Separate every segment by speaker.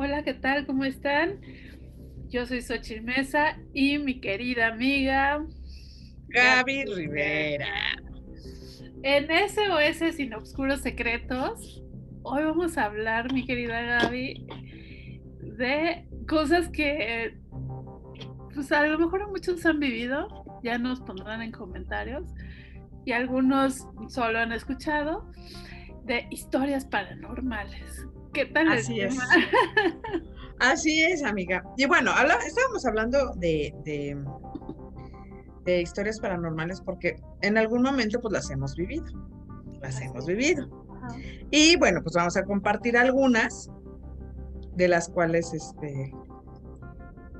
Speaker 1: Hola, ¿qué tal? ¿Cómo están? Yo soy Xochitl Mesa y mi querida amiga
Speaker 2: Gaby Rivera.
Speaker 1: En SOS Sin Obscuros Secretos, hoy vamos a hablar, mi querida Gaby, de cosas que pues a lo mejor muchos han vivido, ya nos pondrán en comentarios, y algunos solo han escuchado, de historias paranormales. ¿Qué tal?
Speaker 2: Así es. Así es, amiga. Y bueno, estábamos hablando de, de, historias paranormales porque en algún momento pues las hemos vivido. Las hemos vivido. Y bueno, pues vamos a compartir algunas de las cuales este,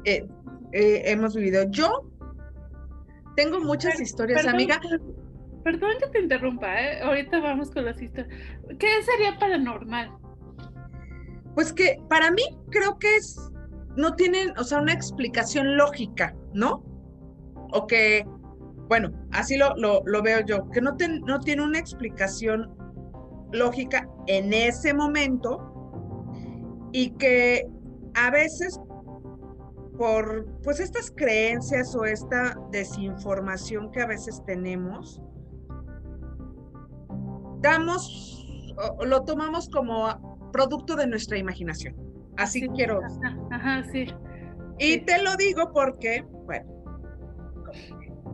Speaker 2: eh, eh, hemos vivido. Yo tengo muchas historias, amiga.
Speaker 1: Perdón que te interrumpa, ¿eh? ahorita vamos con las historias. ¿Qué sería paranormal?
Speaker 2: Pues que para mí creo que es, no tienen, o sea, una explicación lógica, ¿no? O que, bueno, así lo, lo, veo yo, que no, no tiene una explicación lógica en ese momento y que a veces por pues estas creencias o esta desinformación que a veces tenemos, damos, lo tomamos como producto de nuestra imaginación. Así quiero.
Speaker 1: Ajá, sí.
Speaker 2: Y te lo digo porque, bueno,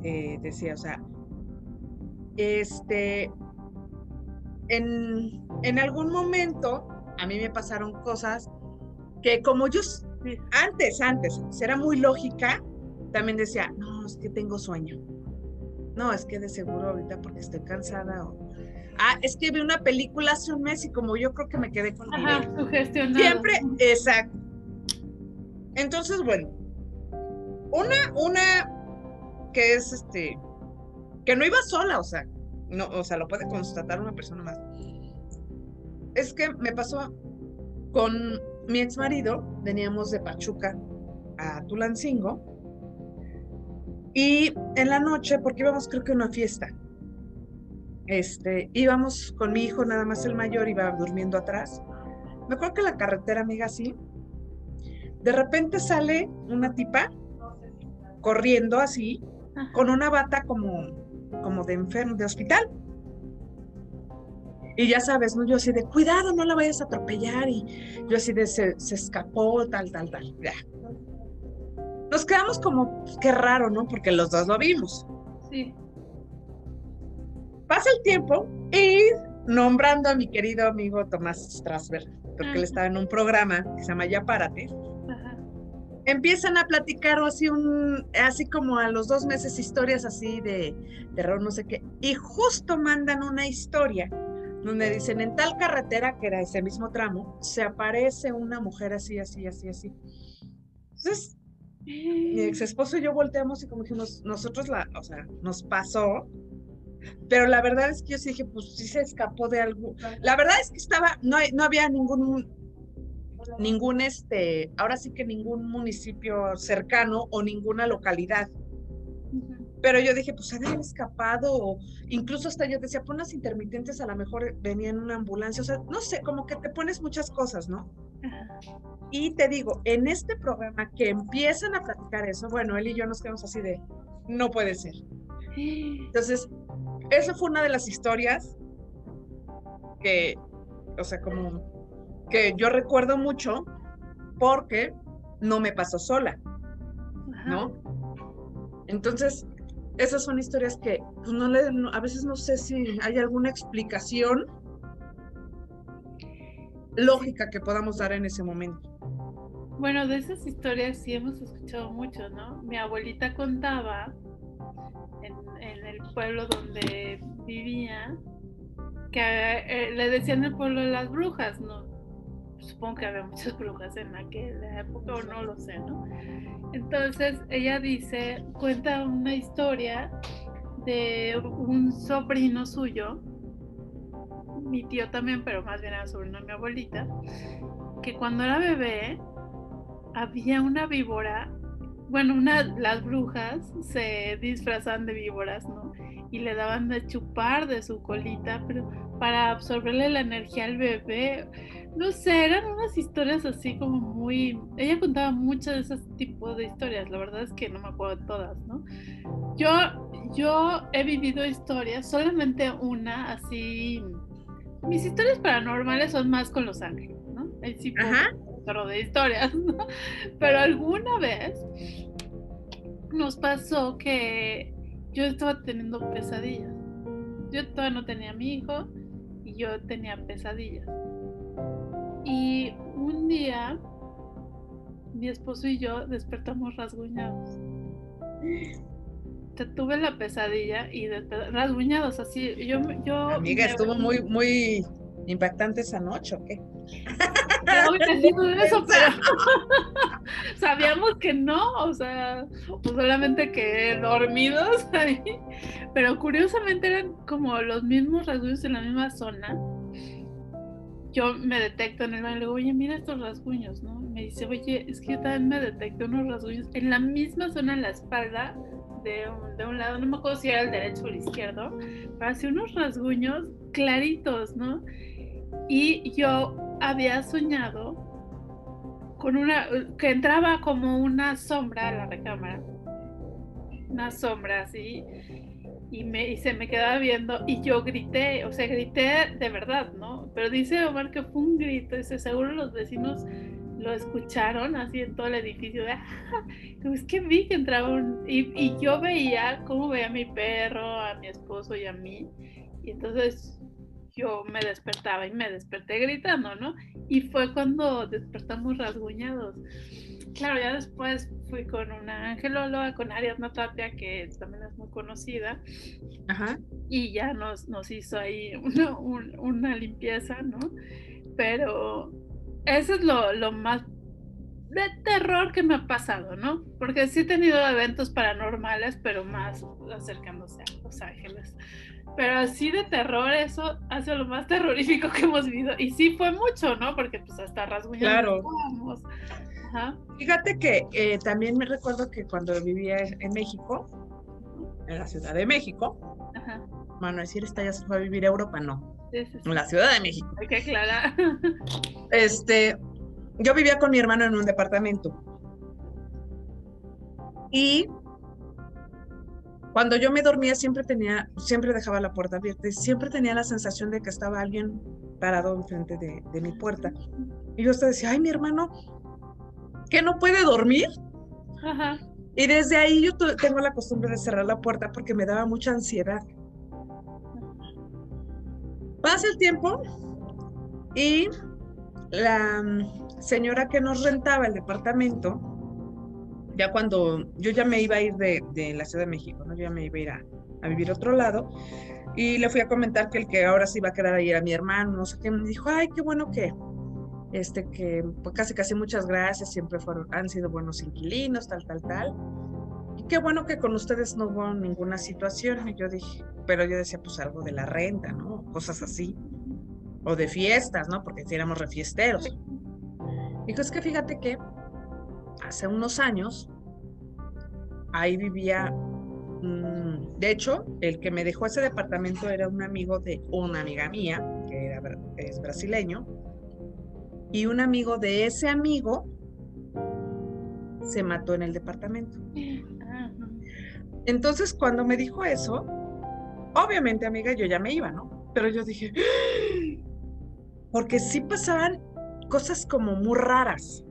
Speaker 2: eh, decía, o sea, este, en, en algún momento a mí me pasaron cosas que como yo antes, antes, era muy lógica, también decía, no, es que tengo sueño. No, es que de seguro ahorita porque estoy cansada o ah, es que vi una película hace un mes y como yo creo que me quedé con
Speaker 1: Ajá, sugestionado.
Speaker 2: Siempre, exacto. Entonces, bueno, una, una que es este, que no iba sola, o sea, no, o sea, lo puede constatar una persona más. Es que me pasó con mi ex marido, veníamos de Pachuca a Tulancingo, y en la noche, porque íbamos creo que a una fiesta, este, íbamos con mi hijo, nada más el mayor, iba durmiendo atrás. Me acuerdo que la carretera, amiga, así, de repente sale una tipa corriendo así, con una bata como, como de enfermo, de hospital. Y ya sabes, ¿no? Yo así de, cuidado, no la vayas a atropellar. Y yo así de, se, se escapó, tal, tal, tal. Ya. Nos quedamos como, qué raro, ¿no? Porque los dos lo vimos.
Speaker 1: Sí.
Speaker 2: Pasa el tiempo y nombrando a mi querido amigo Tomás Strasberg, porque él estaba en un programa que se llama Ya Párate, empiezan a platicar así, un, así como a los dos meses historias así de terror, no sé qué, y justo mandan una historia donde dicen en tal carretera, que era ese mismo tramo, se aparece una mujer así, así, así, así. Entonces, mi ex esposo y yo volteamos y como dijimos, nosotros la, o sea, nos pasó, pero la verdad es que yo sí dije, pues sí se escapó de algo. La verdad es que estaba, no, no había ningún, ningún, este, ahora sí que ningún municipio cercano o ninguna localidad. Pero yo dije, pues habían escapado, o incluso hasta yo decía, pon las intermitentes, a lo mejor venía en una ambulancia, o sea, no sé, como que te pones muchas cosas, ¿no? Y te digo, en este programa que empiezan a platicar eso, bueno, él y yo nos quedamos así de, no puede ser. Entonces, esa fue una de las historias que, o sea, como que yo recuerdo mucho porque no me pasó sola, ¿no? Entonces, esas son historias que pues, no le, a veces no sé si hay alguna explicación lógica que podamos dar en ese momento.
Speaker 1: Bueno, de esas historias sí hemos escuchado mucho, ¿no? Mi abuelita contaba en, el pueblo donde vivía, que eh, le decían el pueblo de las brujas, ¿no? Supongo que había muchas brujas en aquella época o no lo sé, ¿no? Entonces ella dice, cuenta una historia de un sobrino suyo, mi tío también, pero más bien era sobrino de mi abuelita, que cuando era bebé había una víbora bueno, una, las brujas se disfrazan de víboras, ¿no? y le daban de chupar de su colita, pero para absorberle la energía al bebé. No sé, eran unas historias así como muy... Ella contaba muchas de esos tipos de historias, la verdad es que no me acuerdo de todas, ¿no? Yo, yo he vivido historias, solamente una así... Mis historias paranormales son más con los ángeles, ¿no? El tipo de historias, ¿no? Pero alguna vez nos pasó que yo estaba teniendo pesadillas. Yo todavía no tenía a mi hijo y yo tenía pesadillas. Y un día mi esposo y yo despertamos rasguñados. Te tuve la pesadilla y rasguñados así. Yo, yo
Speaker 2: Amiga, estuvo muy, muy impactante esa noche, ¿o qué?
Speaker 1: eso, sabíamos que no, o sea, pues solamente que dormidos ahí, pero curiosamente eran como los mismos rasguños en la misma zona. Yo me detecto en el baño y le digo, oye, mira estos rasguños, ¿no? Me dice, oye, es que yo también me detecto unos rasguños en la misma zona en la espalda de un, de un, lado, no me acuerdo si era el derecho o el izquierdo, pero hacía unos rasguños claritos, ¿no? Y yo había soñado con una, que entraba como una sombra a la recámara, una sombra así, y, me, y se me quedaba viendo y yo grité, o sea, grité de verdad, ¿no? Pero dice Omar que fue un grito, ese seguro los vecinos lo escucharon así en todo el edificio de, ah, es que vi que entraba un, y, y yo veía cómo veía a mi perro, a mi esposo y a mí, y entonces yo me despertaba y me desperté gritando, ¿no? Y fue cuando despertamos rasguñados. Claro, ya después fui con una angelóloga, con Ariadna Tapia, que también es muy conocida. Ajá. Y ya nos, nos hizo ahí una, una limpieza, ¿no? Pero eso es lo, lo más de terror que me ha pasado, ¿no? Porque sí he tenido eventos paranormales, pero más acercándose a Los Ángeles. Pero así de terror, eso ha sido lo más terrorífico que hemos vivido. Y sí fue mucho, ¿no? Porque pues hasta rasguñando.
Speaker 2: Claro. Fíjate que eh, también me recuerdo que cuando vivía en México, en la Ciudad de México, Ajá. bueno, decir esta ya se fue a vivir a Europa, no. En la Ciudad de México.
Speaker 1: Hay que aclarar.
Speaker 2: Este, yo vivía con mi hermano en un departamento. Y cuando yo me dormía siempre tenía, siempre dejaba la puerta abierta y siempre tenía la sensación de que estaba alguien parado enfrente de, de mi puerta. Y yo hasta decía, ay, mi hermano, ¿que no puede dormir? Ajá. Y desde ahí yo tengo la costumbre de cerrar la puerta porque me daba mucha ansiedad. Pasa el tiempo y la mm, señora que nos rentaba el departamento ya cuando yo ya me iba a ir de, de la Ciudad de México, ¿no? Yo ya me iba a ir a, vivir a otro lado y le fui a comentar que el que ahora sí iba a quedar ahí era mi hermano, no sé qué, me dijo, ay, qué bueno que, este, que pues casi, casi muchas gracias, siempre fueron, han sido buenos inquilinos, tal, tal, tal. Y qué bueno que con ustedes no hubo ninguna situación. Y yo dije, pero yo decía, pues algo de la renta, ¿no? Cosas así. O de fiestas, ¿no? Porque si éramos refiesteros. Dijo, es que fíjate que hace unos años, ahí vivía, mm, de hecho, el que me dejó ese departamento era un amigo de una amiga mía, que era, es brasileño, y un amigo de ese amigo se mató en el departamento. Entonces, cuando me dijo eso, obviamente, amiga, yo ya me iba, ¿no? Pero yo dije, porque sí pasaban cosas como muy raras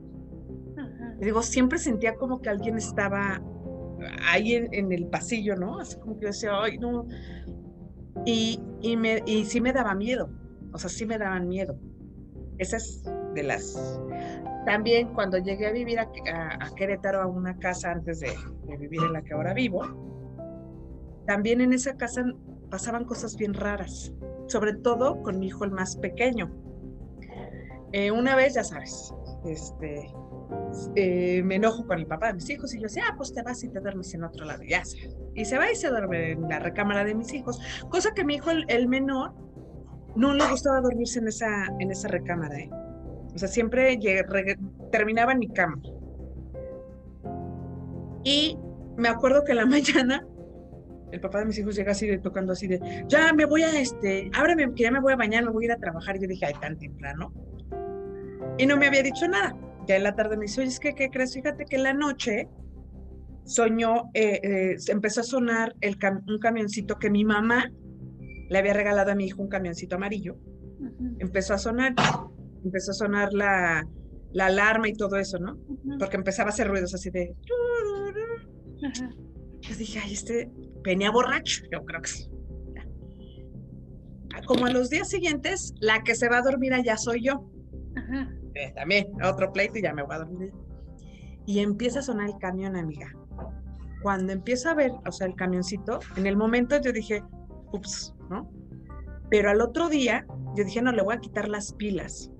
Speaker 2: digo, siempre sentía como que alguien estaba ahí en, el pasillo, ¿no? Así como que yo decía, ay, no. Y, y, me, y sí me daba miedo, o sea, sí me daban miedo. Esa es de las... También cuando llegué a vivir a, a, Querétaro, a una casa antes de, de vivir en la que ahora vivo, también en esa casa pasaban cosas bien raras, sobre todo con mi hijo el más pequeño. Eh, una vez, ya sabes, este, eh, me enojo con el papá de mis hijos y yo decía, ah, pues te vas y te duermes en otro lado, ya. Y se va y se duerme en la recámara de mis hijos, cosa que mi hijo, el, menor, no le gustaba dormirse en esa, en esa recámara. ¿eh? O sea, siempre terminaba en mi cama. Y me acuerdo que en la mañana el papá de mis hijos llega así de tocando así de, ya me voy a este, ábreme, que ya me voy a bañar, me voy a ir a trabajar. Y yo dije, ay, tan temprano. Y no me había dicho nada. Ya en la tarde me dice, oye, es que, ¿qué crees? Fíjate que en la noche soñó, eh, eh, empezó a sonar el un camioncito que mi mamá le había regalado a mi hijo, un camioncito amarillo. Empezó a sonar, empezó a sonar la, la alarma y todo eso, ¿no? Porque empezaba a hacer ruidos así de... Yo dije, ay, este venía borracho, yo creo que sí. Como a los días siguientes, la que se va a dormir allá soy yo. Eh, también, otro pleito y ya me voy a dormir. Y empieza a sonar el camión, amiga. Cuando empiezo a ver, o sea, el camioncito, en el momento yo dije, ups, ¿no? Pero al otro día, yo dije, no, le voy a quitar las pilas.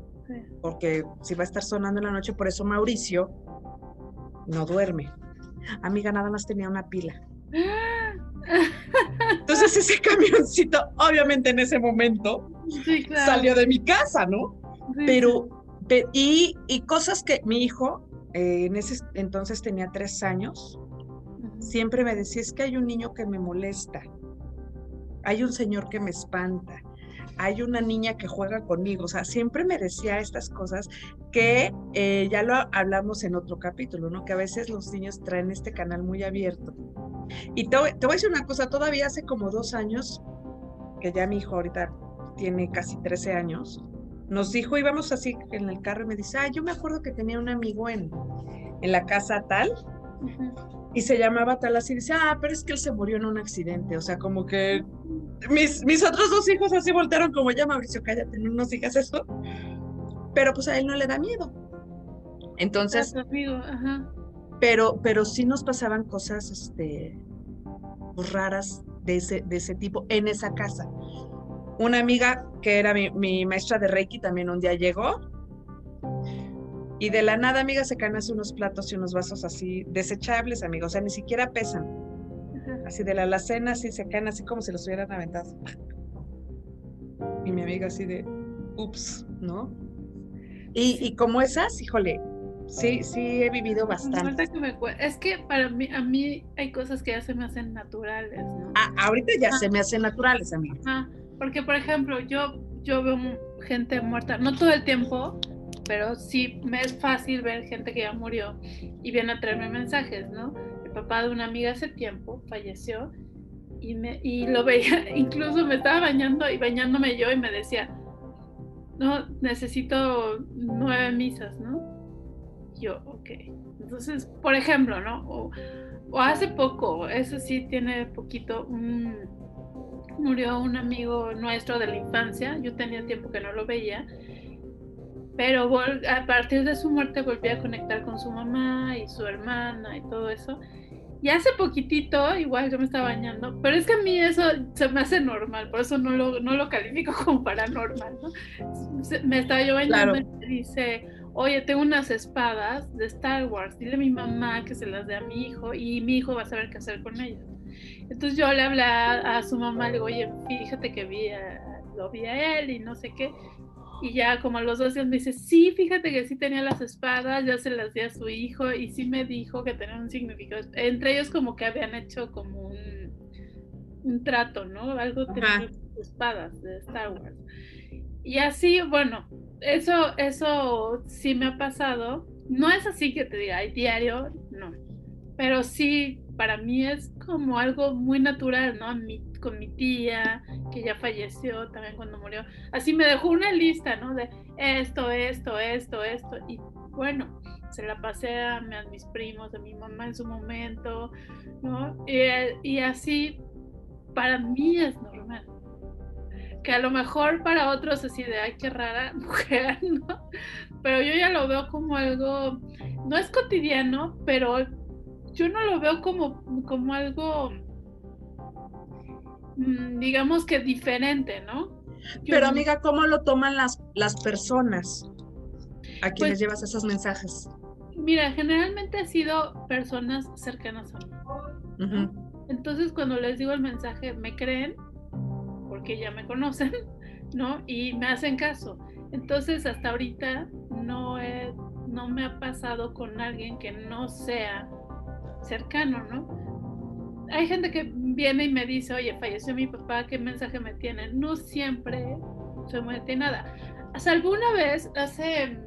Speaker 2: Porque si va a estar sonando en la noche, por eso Mauricio no duerme. Amiga, nada más tenía una pila. Entonces ese camioncito, obviamente en ese momento, salió de mi casa, ¿no? Pero, y, y, cosas que mi hijo, eh, en ese entonces tenía tres años, siempre me decía, es que hay un niño que me molesta, hay un señor que me espanta, hay una niña que juega conmigo, o sea, siempre me decía estas cosas que eh, ya lo hablamos en otro capítulo, ¿no? Que a veces los niños traen este canal muy abierto. Y te, voy a decir una cosa, todavía hace como dos años, que ya mi hijo ahorita tiene casi 13 años, nos dijo, íbamos así en el carro y me dice, ah, yo me acuerdo que tenía un amigo en, en la casa tal, y se llamaba tal así, dice, ah, pero es que él se murió en un accidente, o sea, como que mis, mis otros dos hijos así voltearon como, ya Mauricio, cállate, no nos digas eso, pero pues a él no le da miedo. Entonces, pero, pero sí nos pasaban cosas, este, pues, raras de ese, de ese tipo en esa casa. Una amiga que era mi, mi maestra de Reiki también un día llegó y de la nada, amiga, se caen así unos platos y unos vasos así desechables, amigos, o sea, ni siquiera pesan. Así de la alacena, así se caen así como si los hubieran aventado. Y mi amiga así de, ups, ¿no? Y, y como esas, híjole, sí, sí he vivido bastante.
Speaker 1: es que para mí, a mí hay cosas que ya se me hacen naturales, ¿no?
Speaker 2: Ah, ahorita ya se me hacen naturales, amiga.
Speaker 1: Ah, porque, por ejemplo, yo, yo veo gente muerta, no todo el tiempo, pero sí me es fácil ver gente que ya murió y viene a traerme mensajes, ¿no? El papá de una amiga hace tiempo falleció y, me, y lo veía, incluso me estaba bañando y bañándome yo y me decía, no, necesito nueve misas, ¿no? Yo, ok. Entonces, por ejemplo, ¿no? O, o hace poco, eso sí tiene poquito, un, murió un amigo nuestro de la infancia, yo tenía tiempo que no lo veía pero a partir de su muerte volví a conectar con su mamá y su hermana y todo eso. Y hace poquitito, igual yo me estaba bañando, pero es que a mí eso se me hace normal, por eso no lo, no lo califico como paranormal, ¿no? Me estaba yo bañando y me dice, oye, tengo unas espadas de Star Wars, dile a mi mamá que se las dé a mi hijo y mi hijo va a saber qué hacer con ellas. Entonces yo le hablé a, su mamá, le digo, oye, fíjate que vi lo vi a él y no sé qué. Y ya como a los dos días me dice, sí, fíjate que sí tenía las espadas, ya se las di a su hijo y sí me dijo que tenían un significado. Entre ellos como que habían hecho como un, un trato, ¿no? Algo tenía espadas de Star Wars. Y así, bueno, eso, eso sí me ha pasado. No es así que te diga, hay diario, no. Pero sí, para mí es como algo muy natural, ¿no? Mi con mi tía, que ya falleció también cuando murió. Así me dejó una lista, ¿no? De esto, esto, esto, esto. Y bueno, se la pasé a, mis primos, a mi mamá en su momento, ¿no? Y, así, para mí es normal. Que a lo mejor para otros así de, ay, qué rara mujer, ¿no? Pero yo ya lo veo como algo, no es cotidiano, pero yo no lo veo como, como algo Mm, digamos que diferente, ¿no?
Speaker 2: Pero amiga, ¿cómo lo toman las, las personas a quienes pues llevas esos mensajes?
Speaker 1: Mira, generalmente ha sido personas cercanas a mí. Entonces cuando les digo el mensaje, me creen, porque ya me conocen, ¿no? Y me hacen caso. Entonces hasta ahorita no, no me ha pasado con alguien que no sea cercano, ¿no? hay gente que viene y me dice, oye, falleció mi papá, ¿qué mensaje me tiene? No siempre se me tiene nada. Hasta alguna vez, hace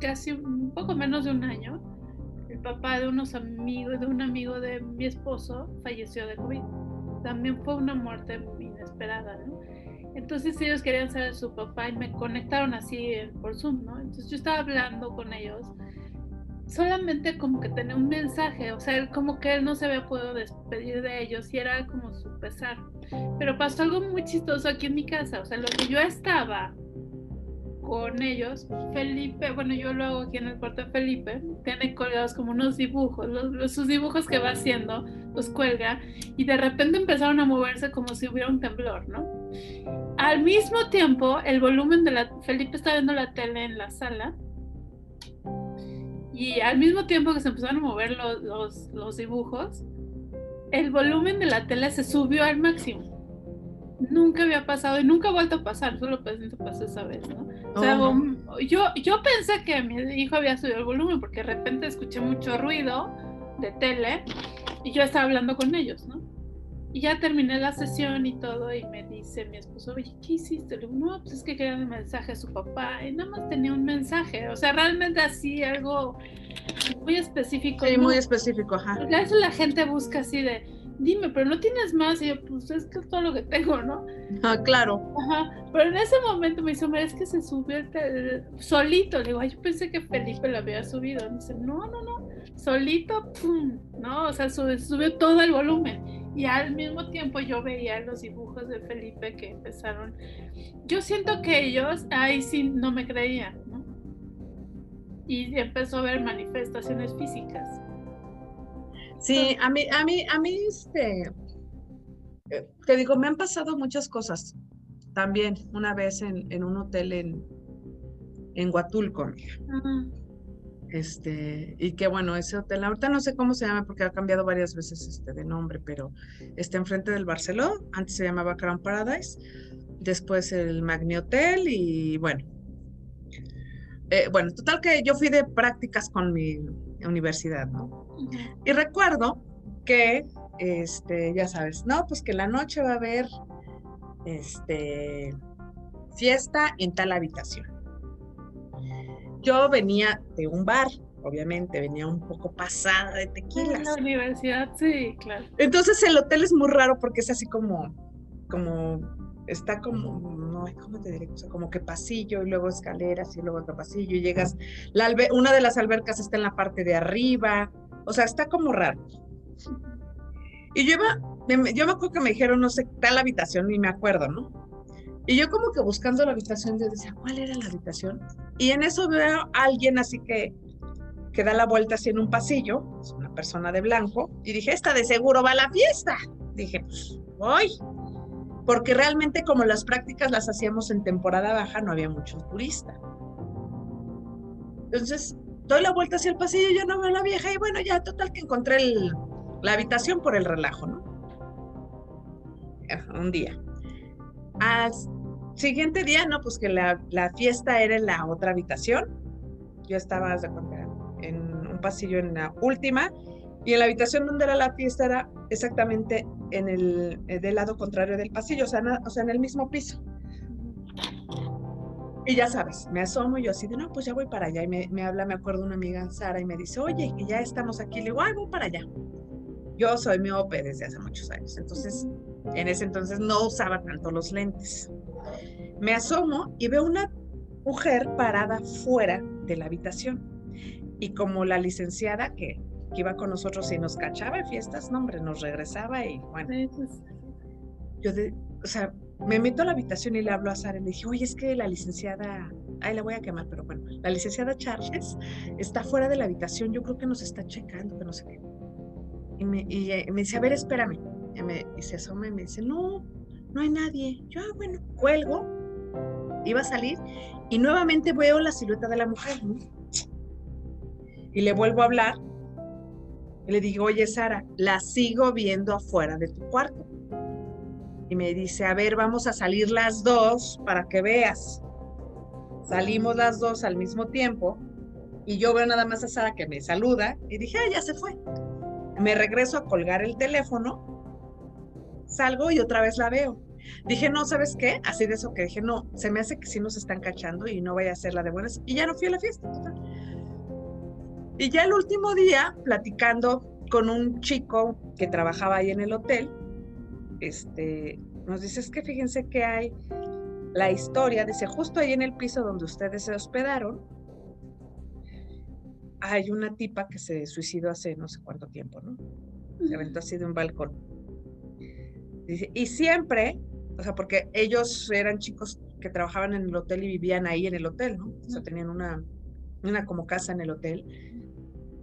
Speaker 1: casi un poco menos de un año, el papá de unos amigos, de un amigo de mi esposo, falleció de COVID. También fue una muerte inesperada, ¿no? Entonces ellos querían saber su papá y me conectaron así por Zoom, ¿no? Entonces yo estaba hablando con ellos solamente como que tenía un mensaje, o sea, como que él no se había podido despedir de ellos y era como su pesar. Pero pasó algo muy chistoso aquí en mi casa, o sea, lo que yo estaba con ellos, Felipe, bueno, yo lo hago aquí en el cuarto de Felipe, tiene colgados como unos dibujos, los, sus dibujos que va haciendo, los cuelga, y de repente empezaron a moverse como si hubiera un temblor, ¿no? Al mismo tiempo, el volumen de la, Felipe está viendo la tele en la sala, y al mismo tiempo que se empezaron a mover los, los, dibujos, el volumen de la tele se subió al máximo. Nunca había pasado y nunca ha vuelto a pasar, solo pasó esa vez, ¿no? O sea, oh. yo, yo pensé que mi hijo había subido el volumen porque de repente escuché mucho ruido de tele y yo estaba hablando con ellos, ¿no? Y ya terminé la sesión y todo, y me dice mi esposo, oye, ¿qué hiciste? Le digo, no, pues es que quería un mensaje a su papá, y nada más tenía un mensaje, o sea, realmente así, algo muy específico.
Speaker 2: Sí, muy específico, ajá.
Speaker 1: Eso la gente busca así de, dime, pero no tienes más, y yo, pues es que es todo lo que tengo, ¿no?
Speaker 2: Ah, claro.
Speaker 1: Ajá, pero en ese momento me dice, es que se subió el solito, le digo, ay, yo pensé que Felipe lo había subido, me dice, no, no, no, solito, pum, ¿no? O sea, subió todo el volumen y al mismo tiempo yo veía los dibujos de Felipe que empezaron. Yo siento que ellos ahí sí no me creían, ¿no? Y empezó a ver manifestaciones físicas.
Speaker 2: Sí, a mí, a mí, a mí, este, eh, te digo, me han pasado muchas cosas. También una vez en, en un hotel en, en Huatulco, este, y que bueno, ese hotel, ahorita no sé cómo se llama porque ha cambiado varias veces este, de nombre, pero está enfrente del Barceló, antes se llamaba Crown Paradise, después el Magni Hotel y bueno. Eh, bueno, total que yo fui de prácticas con mi universidad, ¿no? Y recuerdo que, este, ya sabes, no, pues que la noche va a haber, este, fiesta en tal habitación yo venía de un bar, obviamente, venía un poco pasada de tequilas.
Speaker 1: En la universidad, sí, claro.
Speaker 2: Entonces el hotel es muy raro porque es así como, como, está como, no, ¿cómo te diré? O sea, como que pasillo y luego escaleras y luego otro pasillo y llegas, la una de las albercas está en la parte de arriba, o sea, está como raro. Y yo iba, yo me acuerdo que me dijeron, no sé, tal habitación, ni me acuerdo, ¿no? Y yo como que buscando la habitación, yo decía, ¿cuál era la habitación? Y en eso veo a alguien así que, que da la vuelta así en un pasillo, es una persona de blanco, y dije, esta de seguro va a la fiesta. Dije, pues voy. Porque realmente como las prácticas las hacíamos en temporada baja, no había muchos turistas. Entonces, doy la vuelta hacia el pasillo, yo no veo a la vieja, y bueno, ya total que encontré la habitación por el relajo, ¿no? Un día. Siguiente día, no, pues que la, fiesta era en la otra habitación. Yo estaba en un pasillo en la última y en la habitación donde era la fiesta era exactamente en el eh, del lado contrario del pasillo, o sea, o sea, en el mismo piso. Y ya sabes, me asomo y yo así de, no, pues ya voy para allá. Y me, me habla, me acuerdo una amiga, Sara, y me dice, oye, que ya estamos aquí. Le digo, ay, voy para allá. Yo soy miope desde hace muchos años, entonces, en ese entonces no usaba tanto los lentes. Me asomo y veo una mujer parada fuera de la habitación. Y como la licenciada que, iba con nosotros y nos cachaba en fiestas, no, hombre, nos regresaba y bueno. Yo, de, o sea, me meto a la habitación y le hablo a Sara y le dije, oye, es que la licenciada, ay, la voy a quemar, pero bueno, la licenciada Charles está fuera de la habitación, yo creo que nos está checando, que no sé qué. Y me, y me dice, a ver, espérame. Y, me, y se asoma y me dice, no, no hay nadie. Yo, ah, bueno, cuelgo iba a salir y nuevamente veo la silueta de la mujer, Y le vuelvo a hablar y le digo, oye Sara, la sigo viendo afuera de tu cuarto. Y me dice, a ver, vamos a salir las dos para que veas. Salimos las dos al mismo tiempo y yo veo nada más a Sara que me saluda y dije, ah, ya se fue. Me regreso a colgar el teléfono, salgo y otra vez la veo. Dije, no, ¿sabes qué? Así de eso que dije, no, se me hace que sí nos están cachando y no vaya a ser la de buenas. Y ya no fui a la fiesta. Y ya el último día, platicando con un chico que trabajaba ahí en el hotel, este, nos dice, es que fíjense que hay la historia, dice, justo ahí en el piso donde ustedes se hospedaron, hay una tipa que se suicidó hace no sé cuánto tiempo, ¿no? Se aventó así de un balcón. Dice, y siempre, o sea, porque ellos eran chicos que trabajaban en el hotel y vivían ahí en el hotel, ¿no? O sea, tenían una, una como casa en el hotel.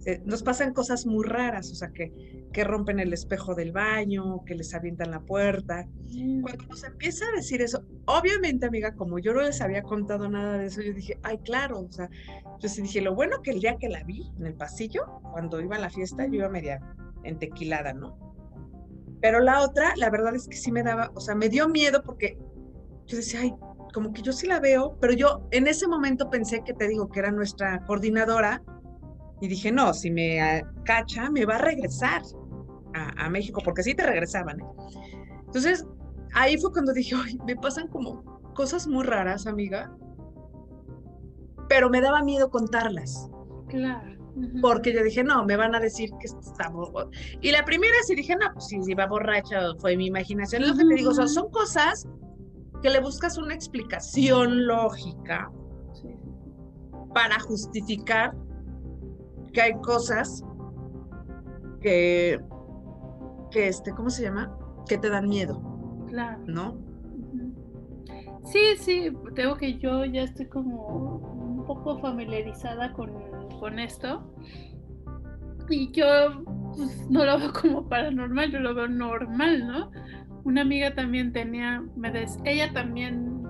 Speaker 2: Eh, nos pasan cosas muy raras, o sea, que, que rompen el espejo del baño, que les avientan la puerta. Mm. Cuando nos empieza a decir eso, obviamente, amiga, como yo no les había contado nada de eso, yo dije, ay, claro, o sea, yo sí dije, lo bueno que el día que la vi en el pasillo, cuando iba a la fiesta, yo iba media entequilada, ¿no? Pero la otra, la verdad es que sí me daba, o sea, me dio miedo porque yo decía, ay, como que yo sí la veo, pero yo en ese momento pensé que te digo que era nuestra coordinadora y dije, no, si me ah, cacha, me va a regresar a, México, porque sí te regresaban. ¿eh? Entonces, ahí fue cuando dije, Ay, me pasan como cosas muy raras, amiga, pero me daba miedo contarlas.
Speaker 1: Claro.
Speaker 2: Porque yo dije, no, me van a decir que estamos. Y la primera sí dije, no, pues si iba borracha, fue mi imaginación. Lo que te digo, son, son cosas que le buscas una explicación lógica para justificar que hay cosas que, que este, ¿cómo se llama? Que te dan miedo.
Speaker 1: Claro.
Speaker 2: ¿No?
Speaker 1: Sí, sí, tengo que yo ya estoy como poco familiarizada con, con esto. Y yo pues, no lo veo como paranormal, yo lo veo normal, ¿no? Una amiga también tenía, me des, ella también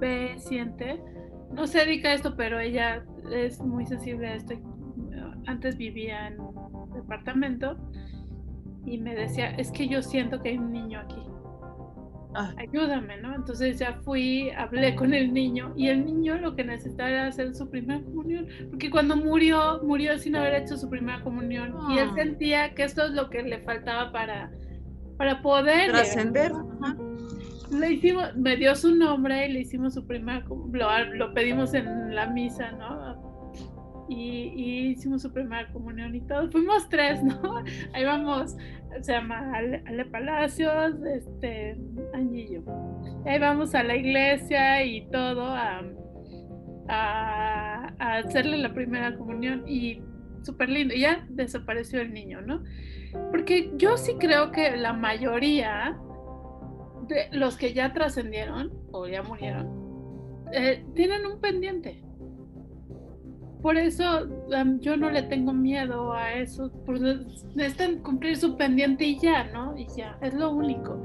Speaker 1: ve, siente, no se dedica a esto, pero ella es muy sensible a esto antes vivía en un departamento y me decía, es que yo siento que hay un niño aquí. Ah. Ayúdame, ¿no? Entonces ya fui, hablé con el niño y el niño lo que necesitaba era hacer su primera comunión, porque cuando murió, murió sin haber hecho su primera comunión y él ah. sentía que esto es lo que le faltaba para, para poder
Speaker 2: trascender.
Speaker 1: Le hicimos, me dio su nombre y le hicimos su primera, lo, lo pedimos en la misa, ¿no? Y, hicimos su primera comunión y todo. Fuimos tres, ¿no? Ahí vamos, se llama Ale, Palacios, este, Añillo. Ahí vamos a la iglesia y todo a, a, a hacerle la primera comunión y súper lindo. Y ya desapareció el niño, ¿no? Porque yo sí creo que la mayoría de los que ya trascendieron o ya murieron eh, tienen un pendiente por eso yo no le tengo miedo a eso, porque necesitan cumplir su pendiente y ya, ¿no? Y ya, es lo único.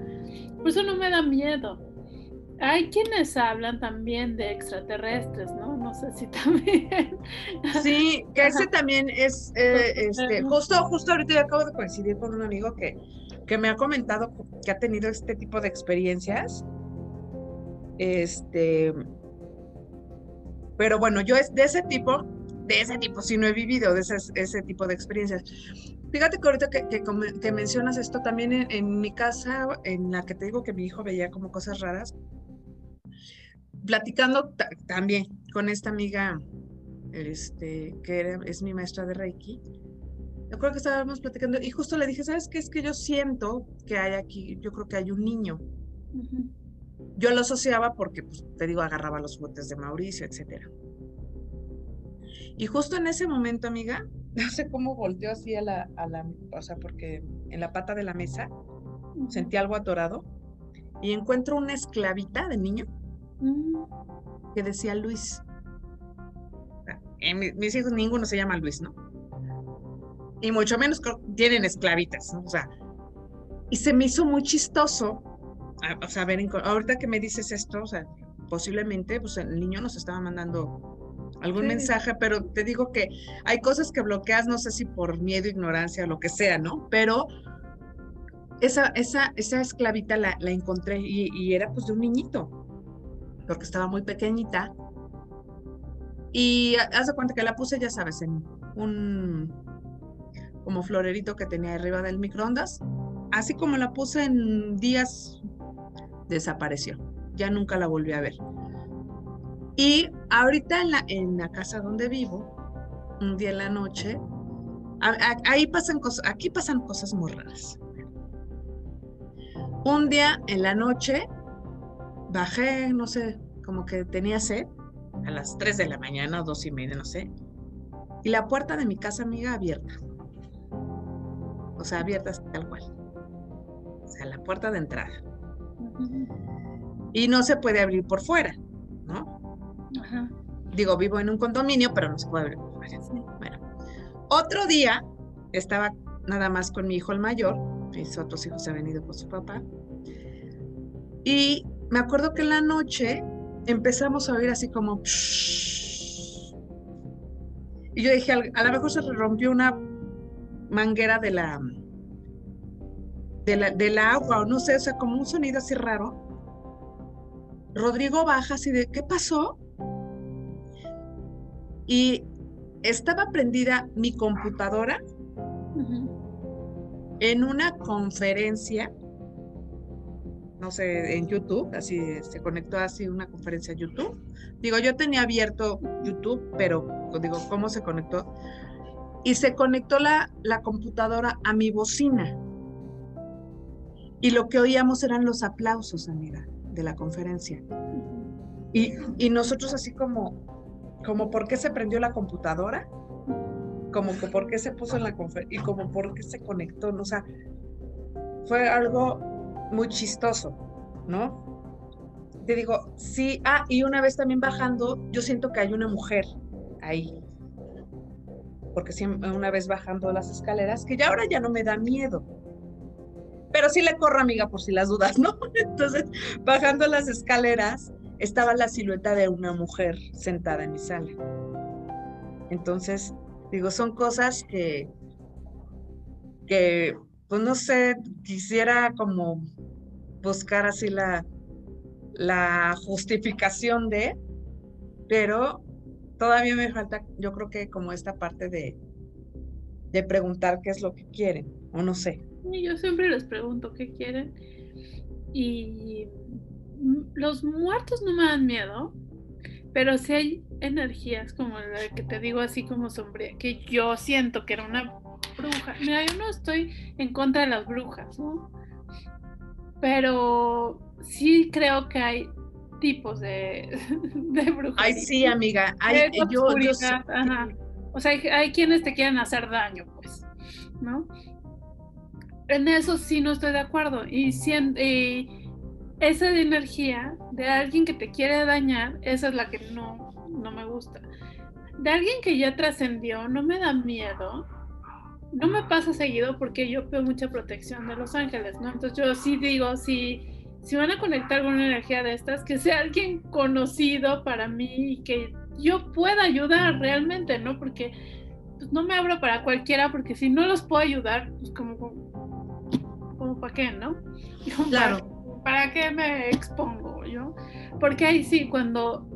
Speaker 1: Por eso no me da miedo. Hay quienes hablan también de extraterrestres, ¿no? No sé si también.
Speaker 2: Sí, que ese también es, eh, este, justo, justo ahorita yo acabo de coincidir con un amigo que, que me ha comentado que ha tenido este tipo de experiencias. Este, pero bueno, yo es de ese tipo, de ese tipo, si no he vivido de ese, ese tipo de experiencias. Fíjate que ahorita que, que, mencionas esto, también en, mi casa, en la que te digo que mi hijo veía como cosas raras, platicando también con esta amiga, este, que es mi maestra de Reiki, yo creo que estábamos platicando y justo le dije, ¿sabes qué? Es que yo siento que hay aquí, yo creo que hay un niño. Yo lo asociaba porque, pues, te digo, agarraba los botes de Mauricio, etcétera. Y justo en ese momento, amiga, no sé cómo volteó así a la, a la, o sea, porque en la pata de la mesa sentí algo atorado y encuentro una esclavita de niño mm. que decía Luis. En mis hijos ninguno se llama Luis, ¿no? Y mucho menos tienen esclavitas, ¿no? O sea, y se me hizo muy chistoso, o sea, ver, ahorita que me dices esto, o sea, posiblemente, pues el niño nos estaba mandando algún mensaje, pero te digo que hay cosas que bloqueas, no sé si por miedo, ignorancia o lo que sea, ¿no? Pero esa, esa, esa esclavita la, la encontré y, era pues de un niñito, porque estaba muy pequeñita. Y haz de cuenta que la puse, ya sabes, en un, como florerito que tenía arriba del microondas. Así como la puse en días, desapareció. Ya nunca la volví a ver. Y ahorita en la, en la casa donde vivo, un día en la noche, ahí pasan cosas, aquí pasan cosas muy raras. Un día en la noche bajé, no sé, como que tenía sed, a las 3 de la mañana, dos y media, no sé, y la puerta de mi casa amiga abierta. O sea, abierta tal cual. O sea, la puerta de entrada. Y no se puede abrir por fuera, ¿no? Digo, vivo en un condominio, pero no se puede fuera. Bueno, otro día estaba nada más con mi hijo el mayor, mis otros hijos se han venido con su papá, y me acuerdo que en la noche empezamos a oír así como... y yo dije, a lo mejor se rompió una manguera de la, de la, del agua o no sé, o sea, como un sonido así raro. Rodrigo baja así de, ¿qué pasó? Y estaba prendida mi computadora en una conferencia no sé, en YouTube, así se conectó así una conferencia a YouTube. Digo, yo tenía abierto YouTube, pero digo, ¿cómo se conectó? Y se conectó la, la computadora a mi bocina. Y lo que oíamos eran los aplausos, amiga, de la conferencia. Y, y nosotros así como, como, ¿por qué se prendió la computadora? Como que por qué se puso en la conferencia y como por qué se conectó, o sea, fue algo muy chistoso, ¿no? Te digo, sí, ah, y una vez también bajando, yo siento que hay una mujer ahí. Porque siempre, una vez bajando las escaleras, que ya ahora ya no me da miedo. Pero sí le corro, amiga, por si las dudas, ¿no? Entonces, bajando las escaleras, estaba la silueta de una mujer sentada en mi sala. Entonces, digo, son cosas que, que pues no sé, quisiera como buscar así la, la justificación de, pero todavía me falta, yo creo que como esta parte de, de preguntar qué es lo que quieren, o no sé.
Speaker 1: Yo siempre les pregunto qué quieren y los muertos no me dan miedo, pero si hay energías como la que te digo así como sombría, que yo siento que era una bruja. Mira, yo no estoy en contra de las brujas, ¿no? Pero sí creo que hay tipos de, de brujas.
Speaker 2: Ay, sí, amiga. Hay, yo,
Speaker 1: O sea, hay, quienes te quieren hacer daño, pues, ¿no? En eso sí no estoy de acuerdo. Y, y esa energía de alguien que te quiere dañar, esa es la que no, no me gusta. De alguien que ya trascendió, no me da miedo no me pasa seguido porque yo veo mucha protección de los ángeles, ¿no? Entonces yo sí digo, si, si van a conectar con una energía de estas, que sea alguien conocido para mí y que yo pueda ayudar realmente, ¿no? Porque pues, no me abro para cualquiera, porque si no los puedo ayudar, pues como, como, para qué, ¿no?
Speaker 2: claro.
Speaker 1: ¿Para qué me expongo yo? Porque ahí sí, cuando,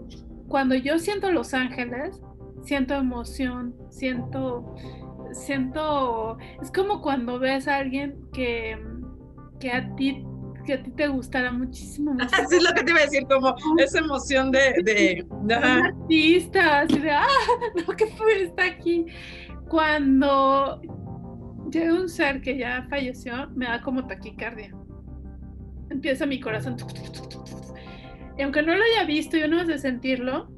Speaker 1: cuando yo siento los ángeles, siento emoción, siento siento, es como cuando ves a alguien que, que a ti que a ti te gustará muchísimo.
Speaker 2: Así es lo que te iba a decir, como esa emoción de... de,
Speaker 1: de artista, así de, ah, no, que fue, está aquí. Cuando llega un ser que ya falleció, me da como taquicardia. Empieza mi corazón. Y aunque no lo haya visto, yo no sé sentirlo,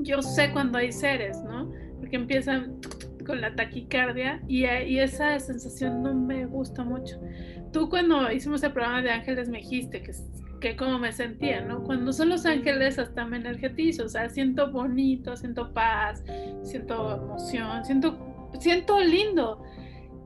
Speaker 1: yo sé cuando hay seres, ¿no? Porque empiezan con la taquicardia y, esa sensación no me gusta mucho. Tú cuando hicimos el programa de ángeles me dijiste que, que cómo me sentía, ¿no? Cuando son los ángeles hasta me energetizo, o sea, siento bonito, siento paz, siento emoción, siento, siento lindo.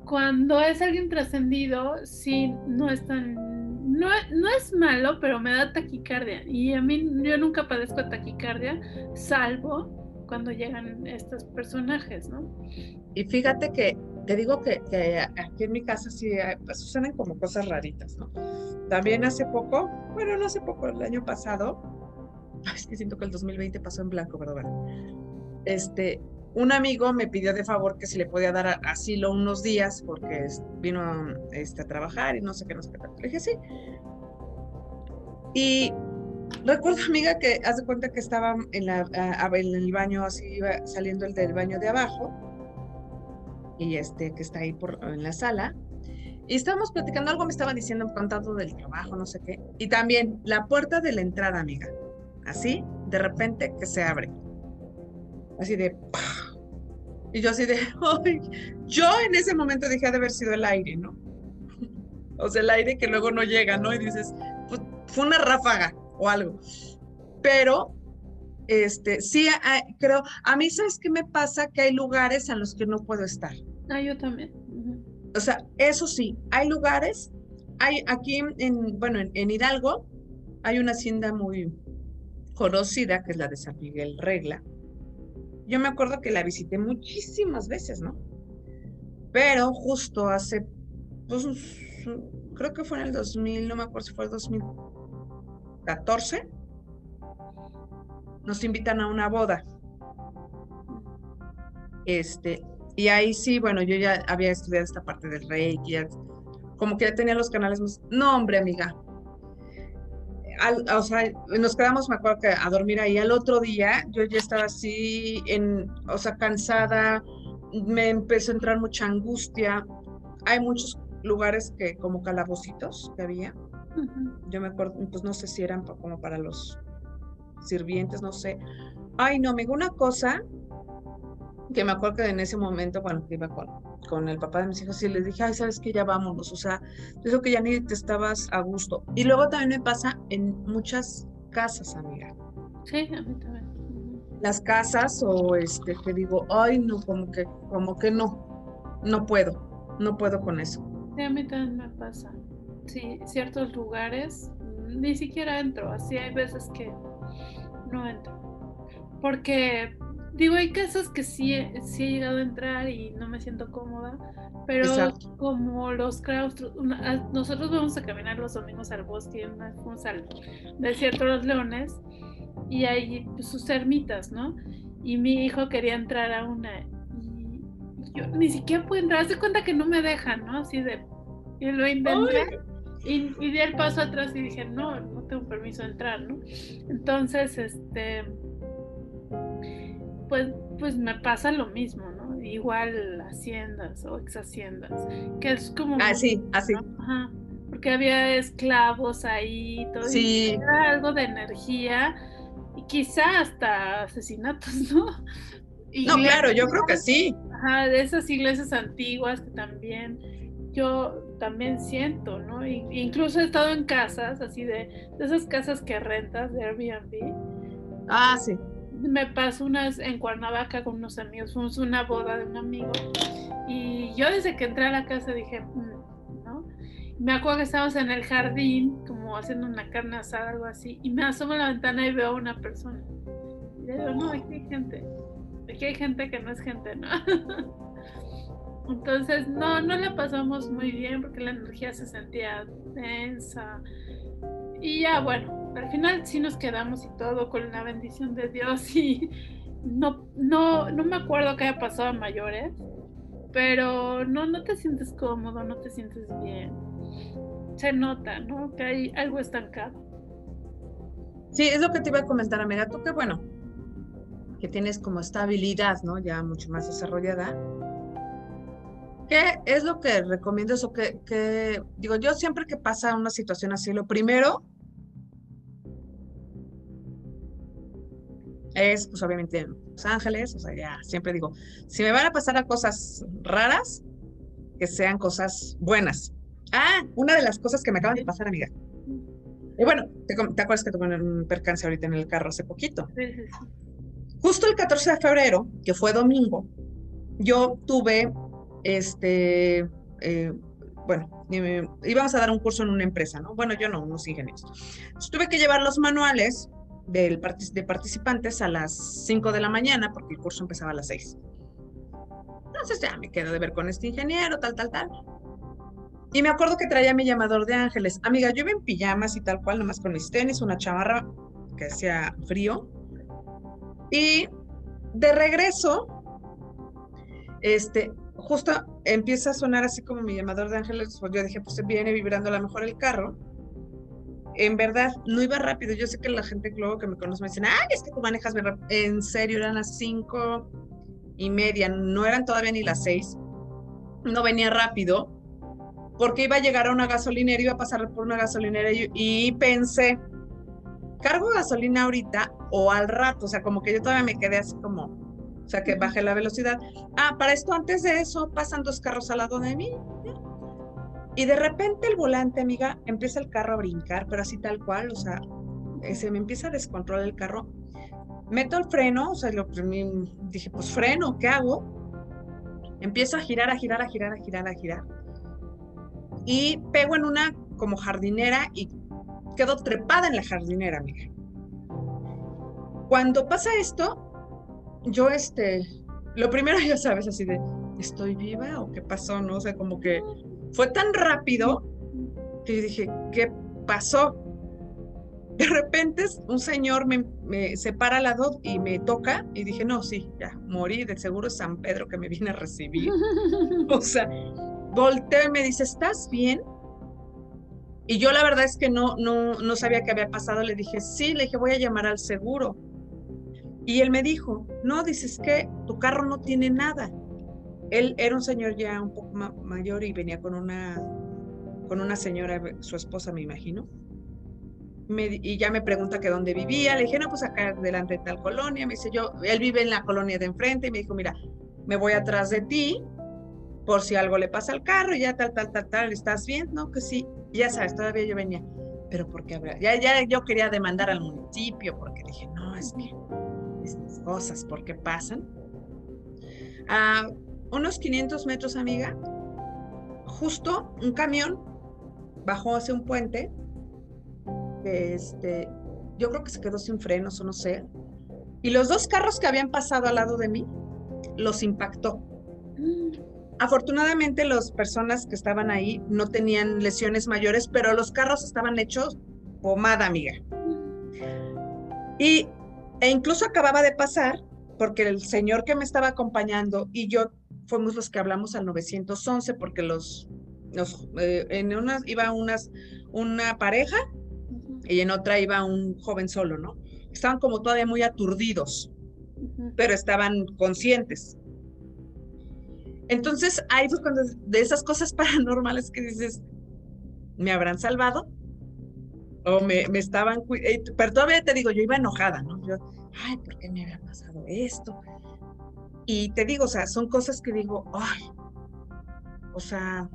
Speaker 1: Cuando es alguien trascendido, sí, no es tan no, no, es malo, pero me da taquicardia. Y a mí yo nunca padezco taquicardia, salvo cuando llegan estos personajes, ¿no?
Speaker 2: Y fíjate que te digo que, aquí en mi casa sí pues, suceden como cosas raritas, ¿no? También hace poco, bueno, no hace poco, el año pasado, es que siento que el 2020 pasó en blanco, ¿verdad? Este, un amigo me pidió de favor que si le podía dar asilo unos días porque vino este, a trabajar y no sé qué, no sé qué. Le dije, sí. Y recuerdo, amiga, que haz de cuenta que estaba en, la, en el baño, así iba saliendo el del baño de abajo, y este que está ahí por, en la sala. Y estábamos platicando, algo me estaba diciendo, contando del trabajo, no sé qué. Y también la puerta de la entrada, amiga, así, de repente que se abre. Así de... Y yo así de... ¡Ay! Yo en ese momento dije, de haber sido el aire, ¿no? o sea, el aire que luego no llega, ¿no? Y dices, pues, fue una ráfaga o algo. Pero, este, sí, creo, a mí, ¿sabes qué me pasa? Que hay lugares en los que no puedo estar.
Speaker 1: Ah, yo también.
Speaker 2: O sea, eso sí, hay lugares, hay aquí en, bueno, en, Hidalgo, hay una hacienda muy conocida, que es la de San Miguel Regla. Yo me acuerdo que la visité muchísimas veces, ¿no? Pero justo hace, pues, creo que fue en el 2000, no me acuerdo si fue el 2014, nos invitan a una boda. Este, y ahí sí, bueno, yo ya había estudiado esta parte del reiki, como que ya tenía los canales. No, hombre, amiga. O sea, nos quedamos, me acuerdo que a dormir ahí. Al otro día, yo ya estaba así, en, o sea, cansada, me empezó a entrar mucha angustia. Hay muchos lugares que como calabocitos que había. Yo me acuerdo, pues no sé si eran como para los sirvientes, no sé. Ay, no, me una cosa que me acuerdo que en ese momento, bueno, que iba con, con el papá de mis hijos y les dije, ay, sabes que ya vámonos, o sea, eso que ya ni te estabas a gusto. Y luego también me pasa en muchas casas, amiga.
Speaker 1: Sí, a mí también.
Speaker 2: Las casas o este, que digo, ay, no, como que, como que no, no puedo, no puedo con eso.
Speaker 1: Sí, a mí también me pasa. Sí, ciertos lugares ni siquiera entro, así hay veces que no entro. Porque, digo, hay casos que sí, sí he llegado a entrar y no me siento cómoda, pero como los claustros, nosotros vamos a caminar los domingos al bosque, fuimos al desierto de los leones y hay pues, sus ermitas, ¿no? Y mi hijo quería entrar a una y yo ni siquiera puedo entrar, hace cuenta que no me dejan, ¿no? Así de, y lo intenté. Y, y di el paso atrás y dije, no, no tengo permiso de entrar, ¿no? Entonces, este, pues, pues me pasa lo mismo, ¿no? Igual haciendas o ex haciendas, que es como...
Speaker 2: Ah, sí, así.
Speaker 1: Ajá, porque había esclavos ahí, todo.
Speaker 2: Sí.
Speaker 1: era algo de energía y quizá hasta asesinatos, ¿no?
Speaker 2: no, claro, yo creo que sí.
Speaker 1: Ajá, de esas iglesias antiguas que también yo también siento, ¿no? incluso he estado en casas, así de, de esas casas que rentas de Airbnb.
Speaker 2: Ah, sí.
Speaker 1: Me pasó unas en Cuernavaca con unos amigos, fuimos una boda de un amigo y yo desde que entré a la casa dije, mm", ¿no? Me acuerdo que estábamos en el jardín, como haciendo una carne asada, algo así, y me asomo a la ventana y veo a una persona. Y digo, no, aquí hay gente, aquí hay gente que no es gente, ¿no? Entonces, no, no la pasamos muy bien porque la energía se sentía densa. Y ya, bueno, al final sí nos quedamos y todo con la bendición de Dios y no, no, no me acuerdo qué haya pasado a mayores, pero no, no te sientes cómodo, no te sientes bien. Se nota, ¿no? Que hay algo estancado.
Speaker 2: Sí, es lo que te iba a comentar, amiga. Tú que bueno, que tienes como estabilidad, ¿no? Ya mucho más desarrollada ¿Qué es lo que recomiendo? Eso que, digo, yo siempre que pasa una situación así, lo primero es, pues obviamente, Los Ángeles, o sea, ya siempre digo, si me van a pasar a cosas raras, que sean cosas buenas. Ah, una de las cosas que me acaban de pasar, amiga. Y bueno, te, acuerdas que tuve un percance ahorita en el carro hace poquito. Justo el 14 de febrero, que fue domingo, yo tuve este, eh, bueno, íbamos a dar un curso en una empresa, ¿no? Bueno, yo no, unos ingenieros. Entonces, tuve que llevar los manuales del, de participantes a las 5 de la mañana porque el curso empezaba a las 6. Entonces ya me quedo de ver con este ingeniero, tal, tal, tal. Y me acuerdo que traía mi llamador de ángeles. Amiga, yo iba en pijamas y tal cual, nomás con mis tenis, una chamarra que hacía frío. Y de regreso este, justo empieza a sonar así como mi llamador de ángeles, pues yo dije, pues viene vibrando a lo mejor el carro. En verdad, no iba rápido. Yo sé que la gente luego que me conoce me dicen, ay, es que tú manejas bien rápido. En serio, eran las cinco y media, no eran todavía ni las seis. No venía rápido porque iba a llegar a una gasolinera, iba a pasar por una gasolinera y, y pensé, cargo gasolina ahorita o al rato, o sea, como que yo todavía me quedé así como, o sea, que bajé la velocidad. Ah, para esto, antes de eso, pasan dos carros al lado de mí. Y de repente el volante, amiga, empieza el carro a brincar, pero así tal cual, o sea, eh, se me empieza a descontrolar el carro. Meto el freno, o sea, lo, dije, pues freno, ¿qué hago? Empiezo a girar, a girar, a girar, a girar, a girar. Y pego en una como jardinera y quedo trepada en la jardinera, amiga. Cuando pasa esto, yo este, lo primero ya sabes así de, ¿estoy viva o qué pasó? No o sea, como que fue tan rápido que dije, ¿qué pasó? De repente un señor me, me separa al lado y me toca y dije, no, sí, ya, morí, de seguro es San Pedro que me viene a recibir. o sea, volteo y me dice, ¿estás bien? Y yo la verdad es que no, no, no sabía qué había pasado. Le dije, sí, le dije, voy a llamar al seguro. Y él me dijo, no, dices que tu carro no tiene nada. Él era un señor ya un poco mayor y venía con una, con una señora, su esposa me imagino. y ya me pregunta que dónde vivía. Le dije, no, pues acá delante de tal colonia. Me dice, yo, él vive en la colonia de enfrente. Y me dijo, mira, me voy atrás de ti por si algo le pasa al carro. Y ya tal, tal, tal, tal. ¿Estás bien? No, que sí. ya sabes, todavía yo venía. Pero porque habrá, ya, ya yo quería demandar al municipio porque dije, no, es que estas cosas, porque pasan. A unos 500 metros, amiga, justo un camión bajó hacia un puente. Este, yo creo que se quedó sin frenos o no sé. Y los dos carros que habían pasado al lado de mí los impactó. Afortunadamente, las personas que estaban ahí no tenían lesiones mayores, pero los carros estaban hechos pomada, amiga. Y e incluso acababa de pasar, porque el señor que me estaba acompañando y yo fuimos los que hablamos al 911, porque los, eh, en una iba unas, una pareja y en otra iba un joven solo, ¿no? Estaban como todavía muy aturdidos, pero estaban conscientes. Entonces, ahí fue cuando de esas cosas paranormales que dices, ¿me habrán salvado? o me, me estaban, eh, pero todavía te digo, yo iba enojada, ¿no? Yo, ay, ¿por qué me había pasado esto? Y te digo, o sea, son cosas que digo, ay, o sea,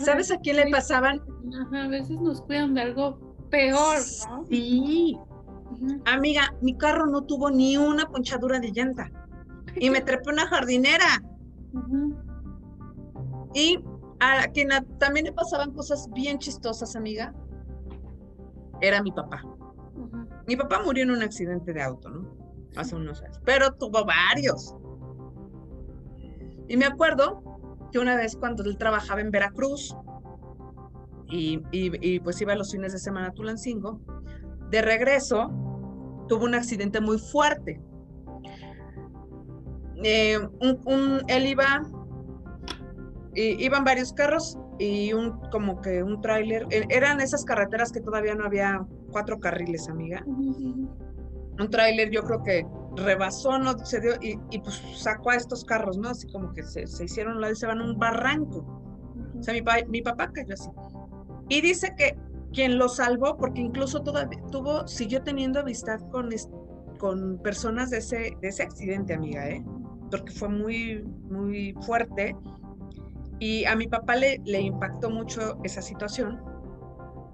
Speaker 2: ¿sabes a quién le pasaban?
Speaker 1: a veces nos cuidan de algo peor, ¿no?
Speaker 2: Sí. Amiga, mi carro no tuvo ni una ponchadura de llanta y me trepé una jardinera. Y a quien también le pasaban cosas bien chistosas, amiga, era mi papá. Mi papá murió en un accidente de auto, ¿no? Hace unos años, pero tuvo varios. Y me acuerdo que una vez cuando él trabajaba en Veracruz y, y, pues iba los fines de semana a Tulancingo, de regreso tuvo un accidente muy fuerte. Eh, un, él iba, iban varios carros y un como que un tráiler, e, eran esas carreteras que todavía no había cuatro carriles, amiga. Un tráiler yo creo que rebasó, no se dio y, pues sacó a estos carros, ¿no? Así como que se, se hicieron, se van a un barranco. O sea, mi, mi papá cayó así. Y dice que quien lo salvó, porque incluso todavía tuvo, siguió teniendo amistad con, con personas de ese, de ese accidente, amiga, ¿eh? Porque fue muy, muy fuerte y a mi papá le, le impactó mucho esa situación.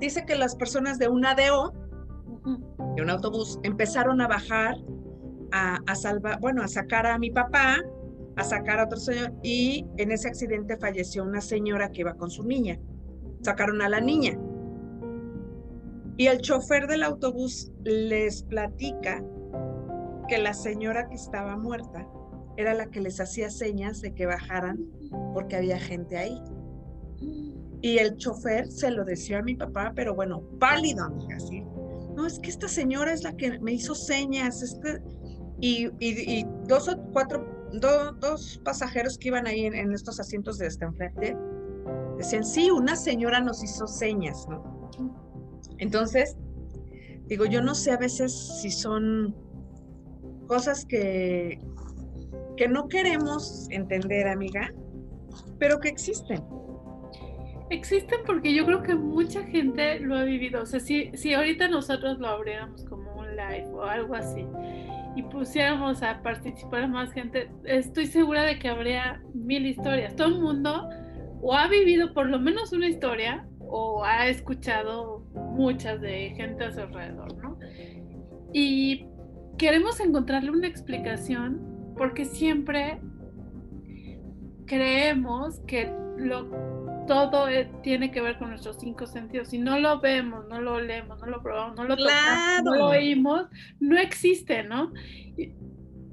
Speaker 2: Dice que las personas de un ADO, de un autobús, empezaron a bajar a, a salvar, bueno, a sacar a mi papá, a sacar a otro señor, y en ese accidente falleció una señora que iba con su niña. Sacaron a la niña. Y el chofer del autobús les platica que la señora que estaba muerta era la que les hacía señas de que bajaran porque había gente ahí. Y el chofer se lo decía a mi papá, pero bueno, pálido, amiga, ¿sí? No, es que esta señora es la que me hizo señas, este... Y, dos o cuatro dos pasajeros que iban ahí en, estos asientos de este enfrente decían, sí, una señora nos hizo señas, ¿no? Entonces, digo, yo no sé a veces si son cosas que, que no queremos entender, amiga, pero que existen.
Speaker 1: Existen porque yo creo que mucha gente lo ha vivido. O sea, si, si ahorita nosotros lo abriéramos como un live o algo así y pusiéramos a participar a más gente, estoy segura de que habría mil historias. Todo el mundo o ha vivido por lo menos una historia o ha escuchado muchas de gente a su alrededor, ¿no? Y queremos encontrarle una explicación porque siempre creemos que lo todo eh, tiene que ver con nuestros cinco sentidos. Si no lo vemos, no lo leemos, no lo probamos, no lo tocamos, no lo oímos, no existe, ¿no? Y,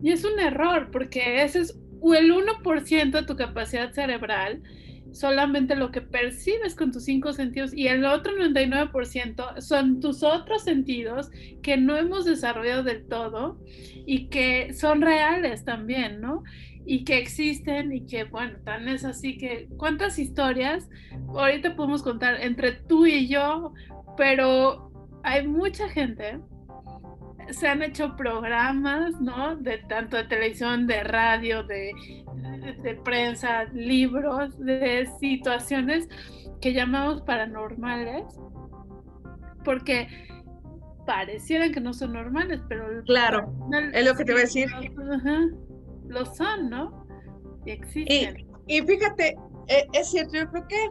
Speaker 1: es un error, porque ese es el 1% de tu capacidad cerebral, solamente lo que percibes con tus cinco sentidos, y el otro 99% son tus otros sentidos que no hemos desarrollado del todo y que son reales también, ¿no? Y que existen y que, bueno, tan es así que, ¿cuántas historias ahorita podemos contar entre tú y yo? Pero hay mucha gente, se han hecho programas, ¿no? De tanto de televisión, de radio, de, de, prensa, libros, de situaciones que llamamos paranormales, porque parecieran que no son normales, pero...
Speaker 2: Claro, es lo que te voy a decir
Speaker 1: lo son, ¿no? Y existen.
Speaker 2: Y, fíjate, e, es cierto, yo creo que